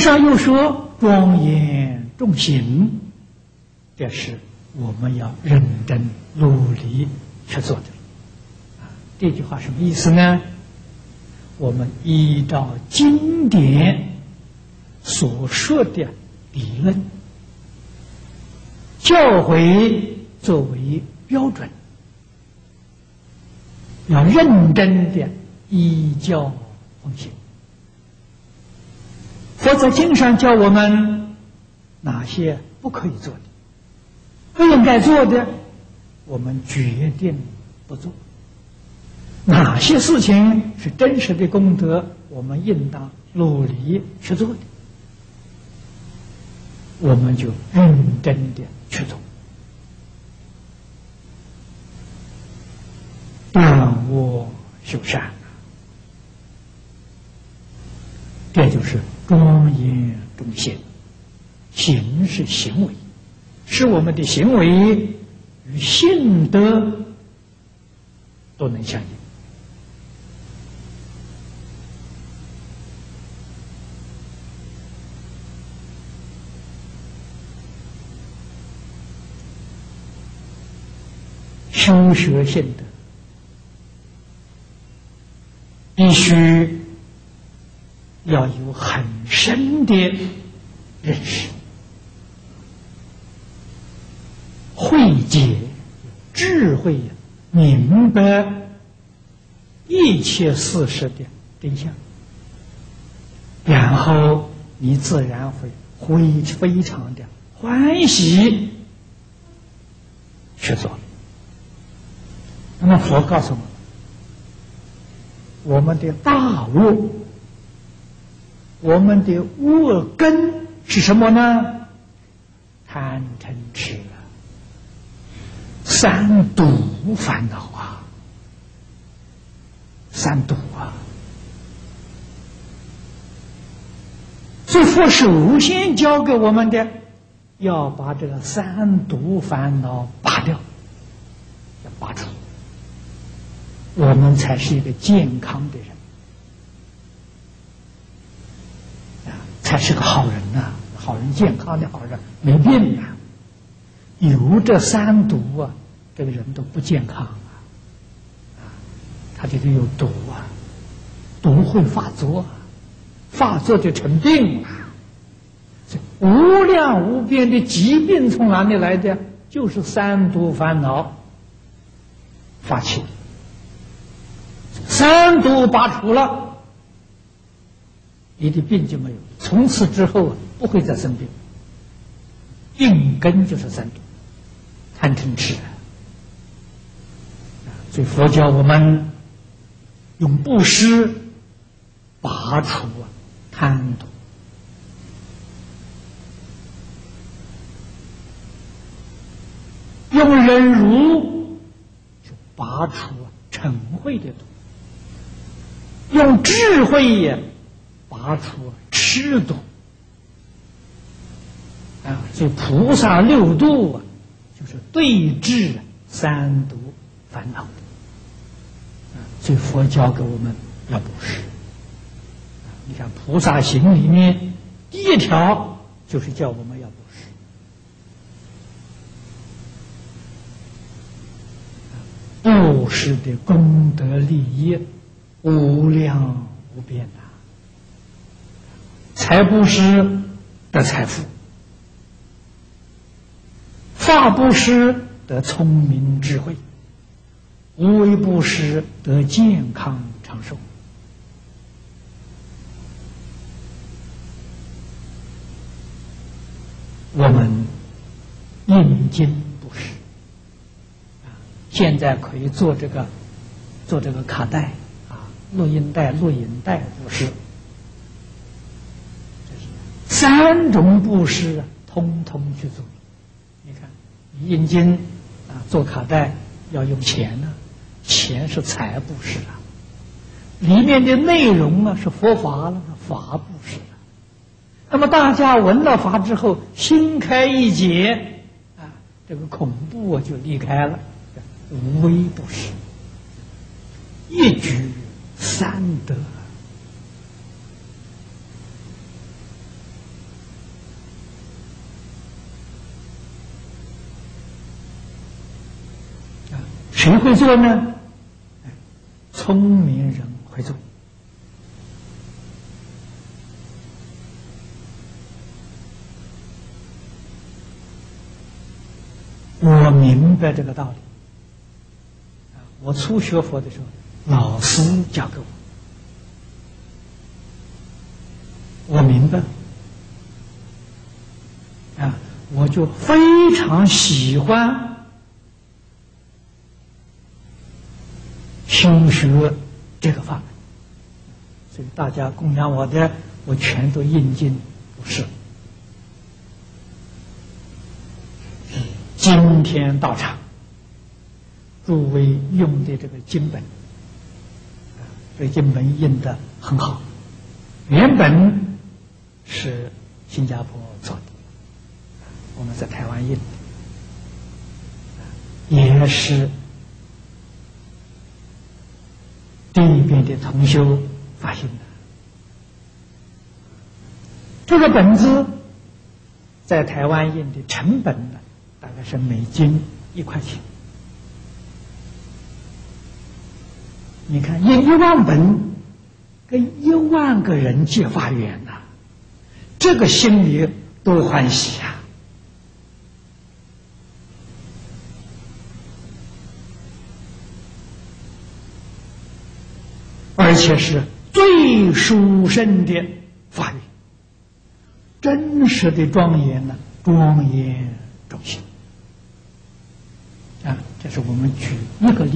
上又说庄严重行，这是我们要认真努力去做的。这句话什么意思呢？我们依照经典所说的理论教诲作为标准，要认真的依教奉行。佛在，经上教我们哪些不可以做的，不应该做的，我们决定不做。哪些事情是真实的功德，我们应当努力去做的，我们就认真的去做，断恶修善，这就是庄严中行。行是行为，使我们的行为与性德都能相应。修学性德，必须要有很深的认识、慧解、智慧，明白一切事实的真相，然后你自然会会非常的欢喜去做。那么佛告诉我们，我们的大悟，我们的恶根是什么呢？贪嗔痴啊，三毒烦恼啊，三毒啊。所以佛首先教给我们的，要把这个三毒烦恼拔掉，要拔除。我们才是一个健康的人啊，才是个好人呐！好人，健康的好人，没病啊。有这三毒啊，这个人都不健康啊！他这个有毒啊，毒会发作，发作就成病了。这无量无边的疾病从哪里来的？就是三毒烦恼发起。三毒拔除了，你的病就没有。从此之后啊，不会再生病。病根就是三毒，贪嗔痴。所以佛教我们用布施拔除啊贪毒，用忍辱拔除啊嗔恚的毒。用智慧呀，拔出痴毒啊！所以菩萨六度啊，就是对治三毒烦恼啊。所以佛教给我们要布施你看菩萨行里面第一条就是叫我们要布施，布施的功德利益。无量无边呐！财布施得财富，法布施得聪明智慧，无为布施得健康长寿。我们印经布施啊，现在可以做这个，做这个卡带啊。录音带、录影带布施，三种布施啊，通通去做。你看，印经啊，做卡带要用钱呢，钱是财布施啊。里面的内容啊是佛法了，法布施了。那么大家闻了法之后，心开意解啊，这个恐怖啊就离开了，无微不施，一举。三得，谁会做呢？聪明人会做。我明白这个道理。我初学佛的时候，老师教给我，我明白啊，我就非常喜欢修学这个法门，所以大家供养我的，我全都应尽不是。今天到场，诸位用的这个经本，这经本印的很好，原本是新加坡做的，我们在台湾印的，也是这一边的同修发行的。这个本子在台湾印的成本呢？大概是美金一块钱，你看印一万本，跟一万个人借法缘呐，这个心里多欢喜啊！而且是最殊胜的法律，真实的庄严呢，庄严中心。啊，这是我们举一个例。